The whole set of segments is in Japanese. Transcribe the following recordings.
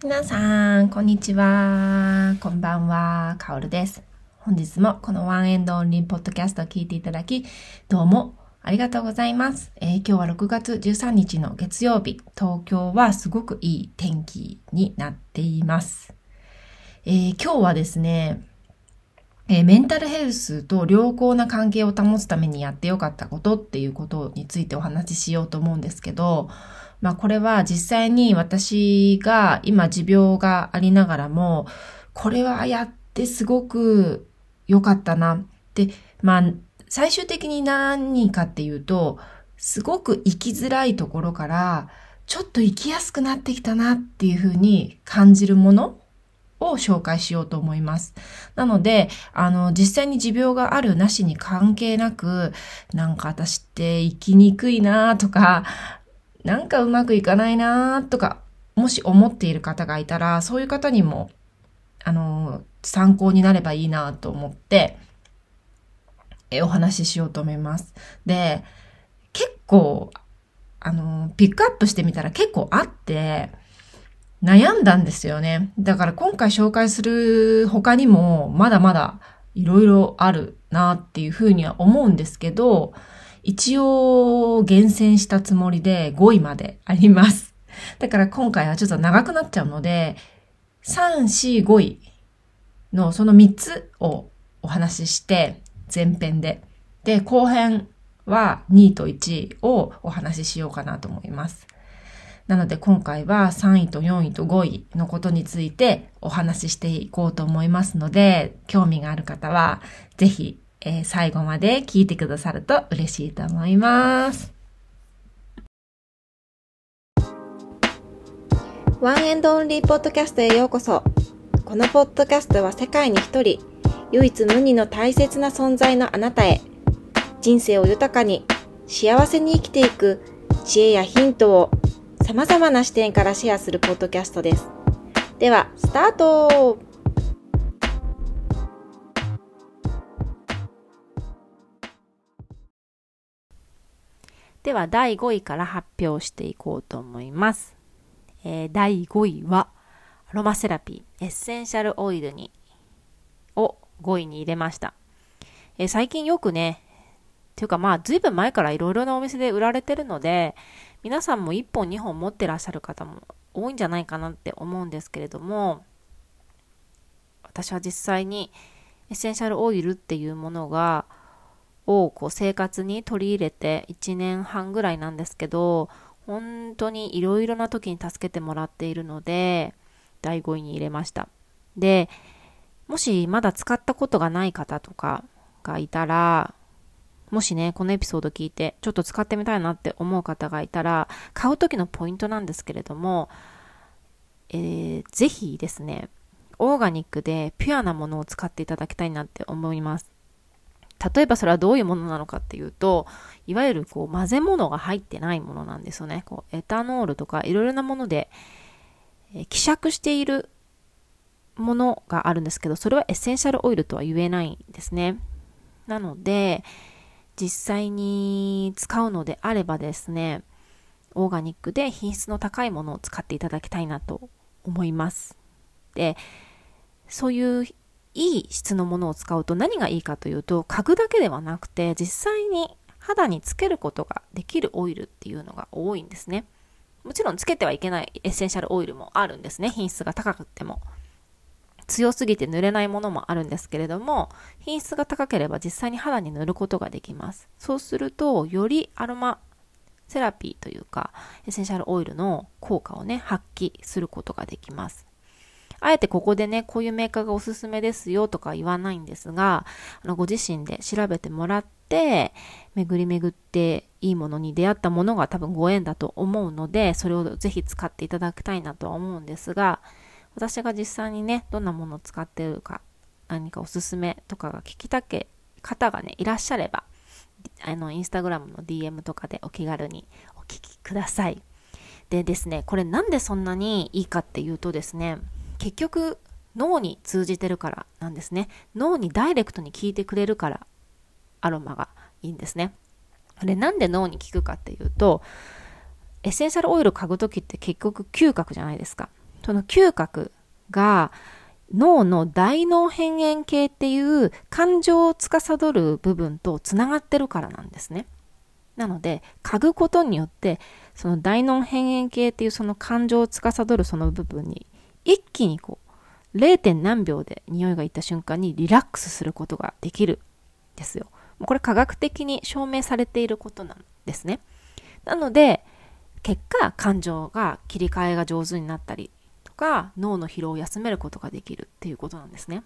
皆さん、こんにちは。こんばんは。かおるです。本日もこのワンエンドオンリーポッドキャストを聞いていただき、どうもありがとうございます。えー今日は6月13日の月曜日、東京はすごくいい天気になっています。えー今日はですね、えーメンタルヘルスと良好な関係を保つためにやってよかったことっていうことについてお話ししようと思うんですけど、まあこれは実際に私が今持病がありながらも、これはやってすごく良かったなって、まあ最終的に何かっていうと、すごく生きづらいところから、ちょっと生きやすくなってきたなっていうふうに感じるものを紹介しようと思います。なので、あの、実際に持病があるなしに関係なく、なんか私って生きにくいなとか、なんかうまくいかないなーとか、もし思っている方がいたら、そういう方にも、あの、参考になればいいなと思って、え、お話ししようと思います。で、結構、あの、ピックアップしてみたら結構あって、悩んだんですよね。だから今回紹介する他にも、まだまだいろいろあるなっていうふうには思うんですけど、一応厳選したつもりで5位まであります。だから今回はちょっと長くなっちゃうので、3、4、5位のその3つをお話しして、前編で。で、後編は2位と1位をお話ししようかなと思います。なので今回は3位と4位と5位のことについてお話ししていこうと思いますので、興味がある方はぜひ、えー最後まで聞いてくださると嬉しいと思います。ワンエンドオンリーポッドキャストへようこそ。このポッドキャストは世界に一人、唯一無二の大切な存在のあなたへ、人生を豊かに、幸せに生きていく知恵やヒントを様々な視点からシェアするポッドキャストです。では、スタートでは第5位から発表していこうと思います。えー第5位はアロマセラピーエッセンシャルオイルにを5位に入れました。えー最近よくね、っていうかまあずいぶん前からいろいろなお店で売られてるので皆さんも1本2本持ってらっしゃる方も多いんじゃないかなって思うんですけれども私は実際にエッセンシャルオイルっていうものがをこう生活に取り入れて1年半ぐらいなんですけど本当にいろいろな時に助けてもらっているので第5位に入れました。でもしまだ使ったことがない方とかがいたらもしねこのエピソード聞いてちょっと使ってみたいなって思う方がいたら買う時のポイントなんですけれども、えーぜひですねオーガニックでピュアなものを使っていただきたいなって思います。例えばそれはどういうものなのかっていうといわゆるこう混ぜ物が入ってないものなんですよね。こうエタノールとかいろいろなもので、え希釈しているものがあるんですけどそれはエッセンシャルオイルとは言えないんですね。なので実際に使うのであればですねオーガニックで品質の高いものを使っていただきたいなと思います。でそういういい質のものを使うと何がいいかというと嗅ぐだけではなくて実際に肌につけることができるオイルっていうのが多いんですね。もちろんつけてはいけないエッセンシャルオイルもあるんですね。品質が高くても。強すぎて塗れないものもあるんですけれども品質が高ければ実際に肌に塗ることができます。そうするとよりアロマセラピーというかエッセンシャルオイルの効果をね発揮することができます。あえてここでね、こういうメーカーがおすすめですよとか言わないんですが、あのご自身で調べてもらって、巡り巡っていいものに出会ったものが多分ご縁だと思うので、それをぜひ使っていただきたいなとは思うんですが、私が実際にね、どんなものを使ってるか、何かおすすめとかが聞きたけ方がね、いらっしゃれば、あの、インスタグラムの DM とかでお気軽にお聞きください。でですね、これなんでそんなにいいかっていうとですね、結局脳に通じてるからなんですね。脳にダイレクトに効いてくれるからアロマがいいんですね。あれなんで脳に効くかっていうと、エッセンシャルオイルを嗅ぐときって結局嗅覚じゃないですか。その嗅覚が脳の大脳辺縁系っていう感情を司る部分とつながってるからなんですね。なので、嗅ぐことによって、その大脳辺縁系っていうその感情を司るその部分に、一気にこう、0. 何秒で匂いがいった瞬間にリラックスすることができるんですよ。これ科学的に証明されていることなんですね。なので、結果、感情が切り替えが上手になったりとか、脳の疲労を休めることができるっていうことなんですね。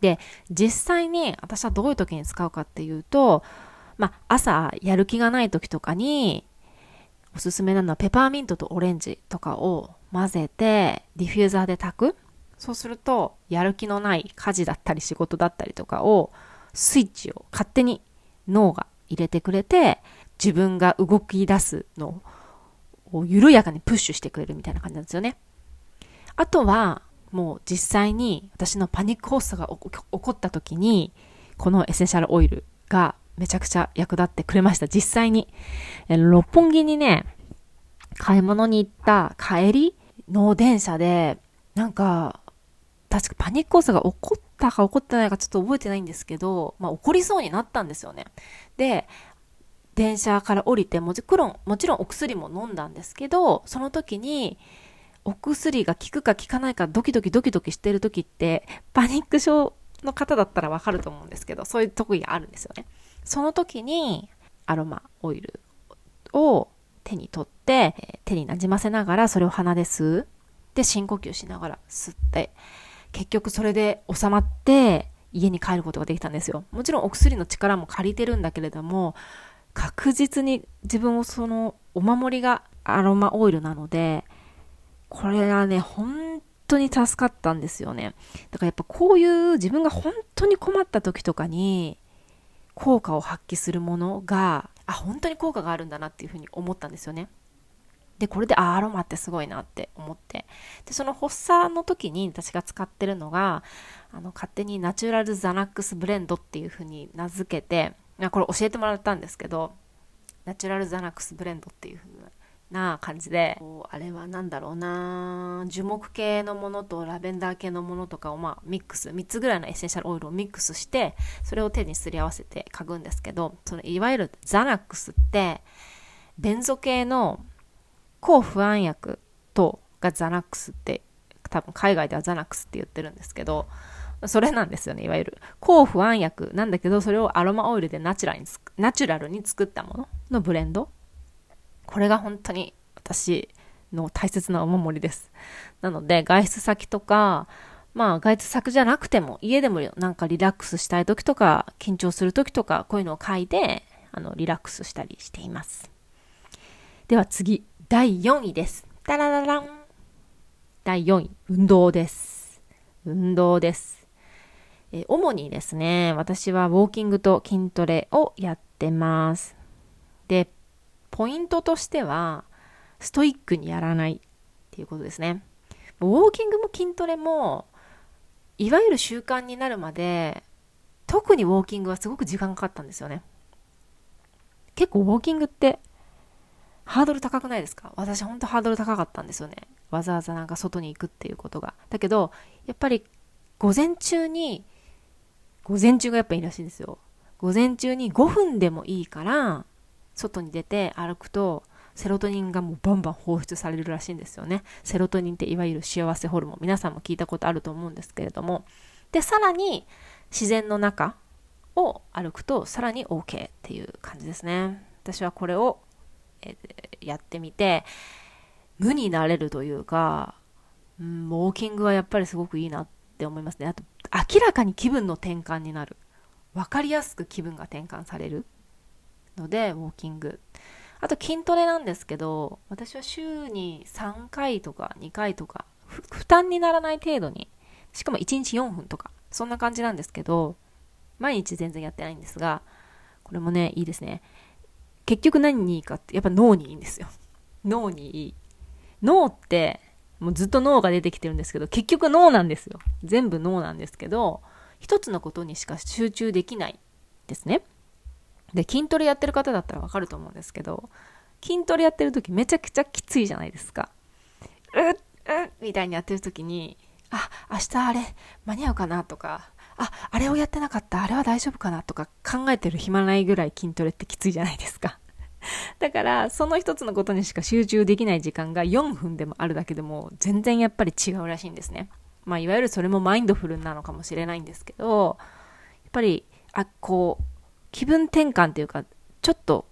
で、実際に私はどういう時に使うかっていうと、まあ、朝やる気がない時とかに、おすすめなのはペパーミントとオレンジとかを混ぜて、ディフューザーで炊く。そうすると、やる気のない家事だったり仕事だったりとかを、スイッチを勝手に脳が入れてくれて、自分が動き出すのを緩やかにプッシュしてくれるみたいな感じなんですよね。あとは、もう実際に私のパニック発作が起こった時に、このエッセンシャルオイルがめちゃくちゃ役立ってくれました。実際に。六本木にね、買い物に行った帰りの電車で、なんか、確かパニックコースが起こったか起こってないかちょっと覚えてないんですけど、まあ起こりそうになったんですよね。で、電車から降りてもちろん、もちろんお薬も飲んだんですけど、その時に、お薬が効くか効かないかドキドキドキドキしてる時って、パニック症の方だったらわかると思うんですけど、そういう特技があるんですよね。その時にアロマオイルを手に取って、手になじませながらそれを鼻で吸う。で、深呼吸しながら吸って、結局それで収まって家に帰ることができたんですよ。もちろんお薬の力も借りてるんだけれども、確実に自分をそのお守りがアロマオイルなので、これはね、本当に助かったんですよね。だからやっぱこういう自分が本当に困った時とかに、効果を発揮するものが、あ、本当に効果があるんだなっていうふうに思ったんですよね。で、これで、アロマってすごいなって思って。で、その発作の時に私が使ってるのが、あの、勝手にナチュラルザナックスブレンドっていうふうに名付けて、これ教えてもらったんですけど、ナチュラルザナックスブレンドっていうふうな感じで、あれは何だろうな樹木系のものとラベンダー系のものとかをまあミックス、3つぐらいのエッセンシャルオイルをミックスして、それを手にすり合わせて嗅ぐんですけど、そのいわゆるザナックスって、ベンゾ系の抗不安薬とがザナックスって、多分海外ではザナックスって言ってるんですけど、それなんですよね、いわゆる。抗不安薬なんだけど、それをアロマオイルでナチュラルにナチュラルに作ったもののブレンドこれが本当に私の大切なお守りです。なので、外出先とか、まあ、外出先じゃなくても、家でもなんかリラックスしたい時とか、緊張する時とか、こういうのを書いて、あの、リラックスしたりしています。では次、第4位です。タラララン。第4位、運動です。運動です。え主にですね、私はウォーキングと筋トレをやってます。で、ポイントとしては、ストイックにやらないっていうことですね。ウォーキングも筋トレも、いわゆる習慣になるまで、特にウォーキングはすごく時間かかったんですよね。結構ウォーキングってハードル高くないですか？私ほんとハードル高かったんですよね。わざわざなんか外に行くっていうことが。だけど、やっぱり午前中に、午前中がやっぱいいらしいんですよ。午前中に5分でもいいから、外に出て歩くとセロトニンがもうバンバン放出されるらしいんですよね。セロトニンっていわゆる幸せホルモン。皆さんも聞いたことあると思うんですけれども。で、さらに自然の中を歩くとさらに OK っていう感じですね。私はこれを、え、やってみて、無になれるというか、ん、ウォーキングはやっぱりすごくいいなって思いますね。あと、明らかに気分の転換になる。わかりやすく気分が転換される。ので、ウォーキング。あと筋トレなんですけど、私は週に3回とか2回とか、負担にならない程度に、しかも1日4分とか、そんな感じなんですけど、毎日全然やってないんですが、これもね、いいですね。結局何にいいかって、やっぱ脳にいいんですよ。脳にいい。脳って、もうずっと脳が出てきてるんですけど、結局脳なんですよ。全部脳なんですけど、一つのことにしか集中できないですね。で、筋トレやってる方だったらわかると思うんですけど、筋トレやってる時めちゃくちゃきついじゃないですか。うっ、うんみたいにやってる時に、あ、明日あれ間に合うかなとか、あ、あれをやってなかった、あれは大丈夫かなとか考えてる暇ないぐらい筋トレってきついじゃないですか。だから、その一つのことにしか集中できない時間が4分でもあるだけでも、全然やっぱり違うらしいんですね。まあ、いわゆるそれもマインドフルなのかもしれないんですけど、やっぱり、あ、こう、気分転換っていうか、ちょっと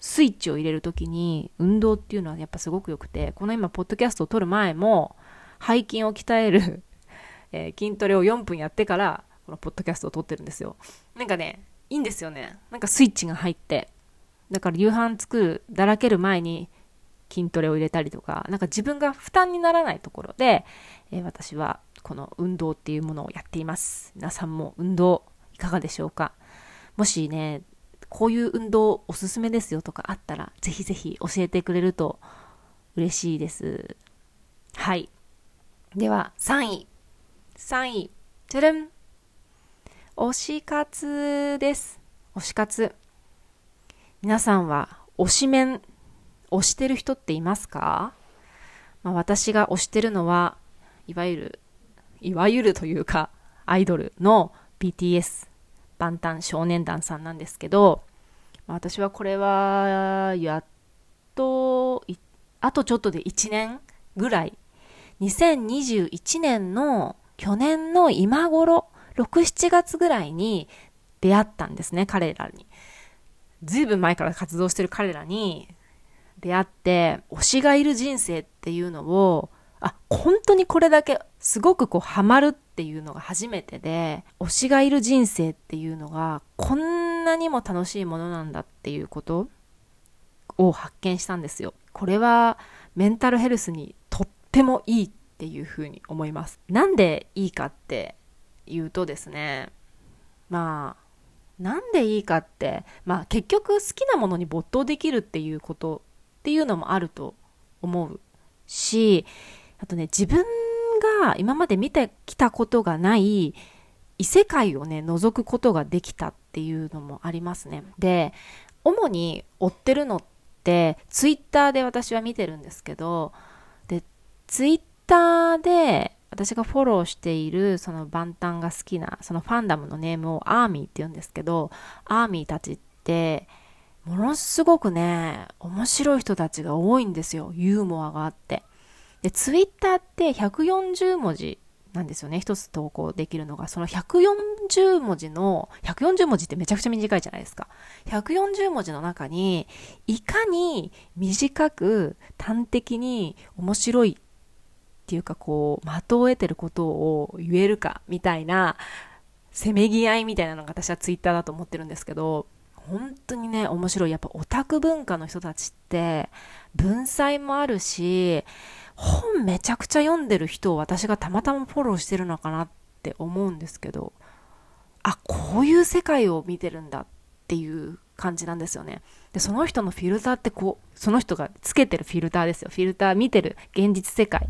スイッチを入れるときに、運動っていうのはやっぱすごく良くて、この今、ポッドキャストを撮る前も、背筋を鍛える えー、筋トレを4分やってから、このポッドキャストを撮ってるんですよ。なんかね、いいんですよね。なんかスイッチが入って。だから夕飯作る、だらける前に筋トレを入れたりとか、なんか自分が負担にならないところで、えー、私はこの運動っていうものをやっています。皆さんも運動いかがでしょうか？もしね、こういう運動おすすめですよとかあったら、ぜひぜひ教えてくれると嬉しいです。はい。では、3位。3位。じゃらん。推し活です。推し活。皆さんは推しメン、推してる人っていますか、まあ、私が推してるのは、いわゆる、いわゆるというか、アイドルの BTS、バンタン少年団さんなんですけど、まあ、私はこれは、やっと、あとちょっとで1年ぐらい、2021年の去年の今頃、6、7月ぐらいに出会ったんですね、彼らに。ずいぶん前から活動してる彼らに出会って、推しがいる人生っていうのを、あ、本当にこれだけすごくこうハマるっていうのが初めてで、推しがいる人生っていうのがこんなにも楽しいものなんだっていうことを発見したんですよ。これはメンタルヘルスにとってもいいっていうふうに思います。なんでいいかって言うとですね、まあ、なんでいいかって、まあ結局好きなものに没頭できるっていうことっていうのもあると思うし、あとね、自分が今まで見てきたことがない異世界をね、覗くことができたっていうのもありますね。で、主に追ってるのって、ツイッターで私は見てるんですけど、で、ツイッターで私がフォローしているその万端が好きなそのファンダムのネームをアーミーって言うんですけどアーミーたちってものすごくね面白い人たちが多いんですよユーモアがあってでツイッターって140文字なんですよね。一つ投稿できるのが。その140文字の140文字ってめちゃくちゃ短いじゃないですか。140文字の中にいかに短く端的に面白いっていうかこう、的を得てることを言えるかみたいな、せめぎ合いみたいなのが私はツイッターだと思ってるんですけど、本当にね、面白い。やっぱオタク文化の人たちって、文才もあるし、本めちゃくちゃ読んでる人を私がたまたまフォローしてるのかなって思うんですけど、あ、こういう世界を見てるんだっていう感じなんですよね。で、その人のフィルターってこう、その人がつけてるフィルターですよ。フィルター見てる現実世界。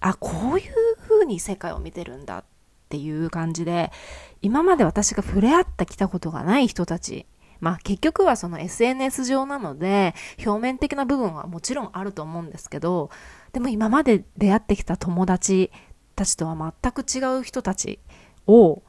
あ、こういう風に世界を見てるんだっていう感じで、今まで私が触れ合ってきたことがない人たち、まあ結局はその SNS 上なので、表面的な部分はもちろんあると思うんですけど、でも今まで出会ってきた友達たちとは全く違う人たちを、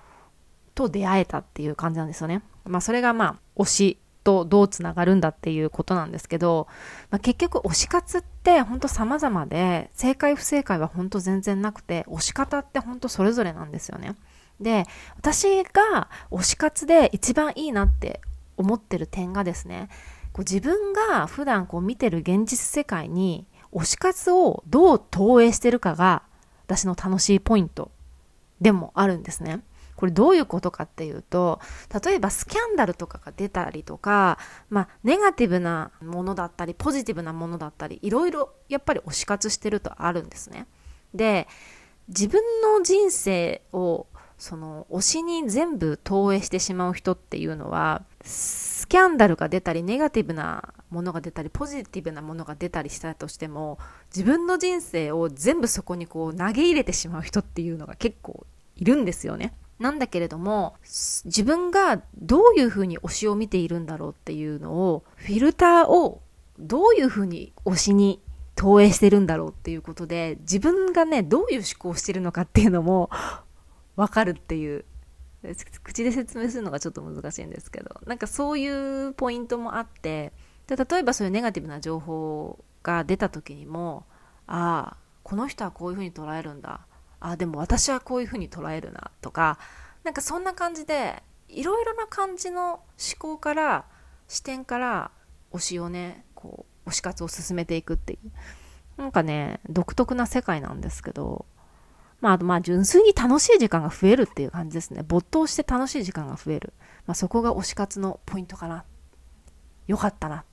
と出会えたっていう感じなんですよね。まあそれがまあ推しとどうつながるんだっていうことなんですけど、まあ、結局推し活って本当様々で、正解不正解は本当全然なくて、推し方って本当それぞれなんですよね。で、私が推し活で一番いいなって思ってる点がですね、こう自分が普段こう見てる現実世界に推し活をどう投影してるかが私の楽しいポイントでもあるんですね。これどういうことかっていうと、例えばスキャンダルとかが出たりとか、まあ、ネガティブなものだったり、ポジティブなものだったり、いろいろやっぱり推し活してるとあるんですね。で、自分の人生をその推しに全部投影してしまう人っていうのはスキャンダルが出たりネガティブなものが出たりポジティブなものが出たりしたとしても自分の人生を全部そこにこう投げ入れてしまう人っていうのが結構いるんですよね。なんだけれども、自分がどういうふうに推しを見ているんだろうっていうのを、フィルターをどういうふうに推しに投影してるんだろうっていうことで、自分がね、どういう思考をしてるのかっていうのもわかるっていう。口で説明するのがちょっと難しいんですけど、なんかそういうポイントもあって、で例えばそういうネガティブな情報が出た時にも、ああ、この人はこういうふうに捉えるんだ。ああ、でも私はこういうふうに捉えるな。とか、なんかそんな感じで、いろいろな感じの思考から、視点から推しをね、こう、推し活を進めていくっていう。なんかね、独特な世界なんですけど、まあ、あとまあ、純粋に楽しい時間が増えるっていう感じですね。没頭して楽しい時間が増える。まあ、そこが推し活のポイントかな。よかったな。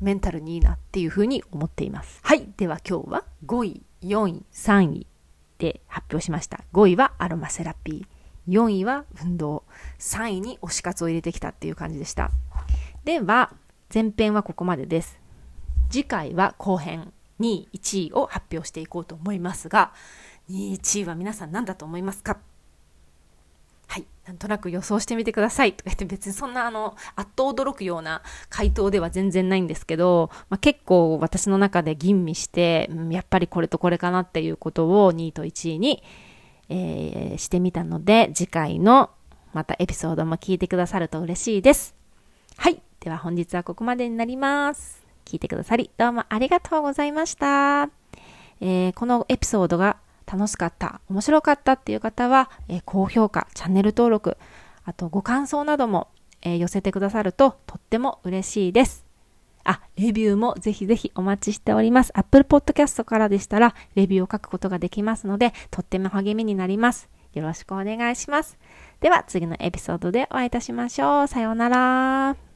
メンタルにいいなっていうふうに思っています。はい。では今日は5位、4位、3位で発表しました。5位はアロマセラピー。4位は運動。3位に推し活を入れてきたっていう感じでした。では、前編はここまでです。次回は後編2位、1位を発表していこうと思いますが、1位は皆さん何だと思いますか？はい。なんとなく予想してみてください。とか言って別にそんなあの、あっと驚くような回答では全然ないんですけど、まあ、結構私の中で吟味して、やっぱりこれとこれかなっていうことを2位と1位に、えー、してみたので、次回のまたエピソードも聞いてくださると嬉しいです。はい。では本日はここまでになります。聞いてくださり、どうもありがとうございました。えー、このエピソードが楽しかった、面白かったっていう方は、えー、高評価、チャンネル登録、あとご感想なども、えー、寄せてくださるととっても嬉しいです。あ、レビューもぜひぜひお待ちしております。Apple Podcast からでしたら、レビューを書くことができますので、とっても励みになります。よろしくお願いします。では、次のエピソードでお会いいたしましょう。さようなら。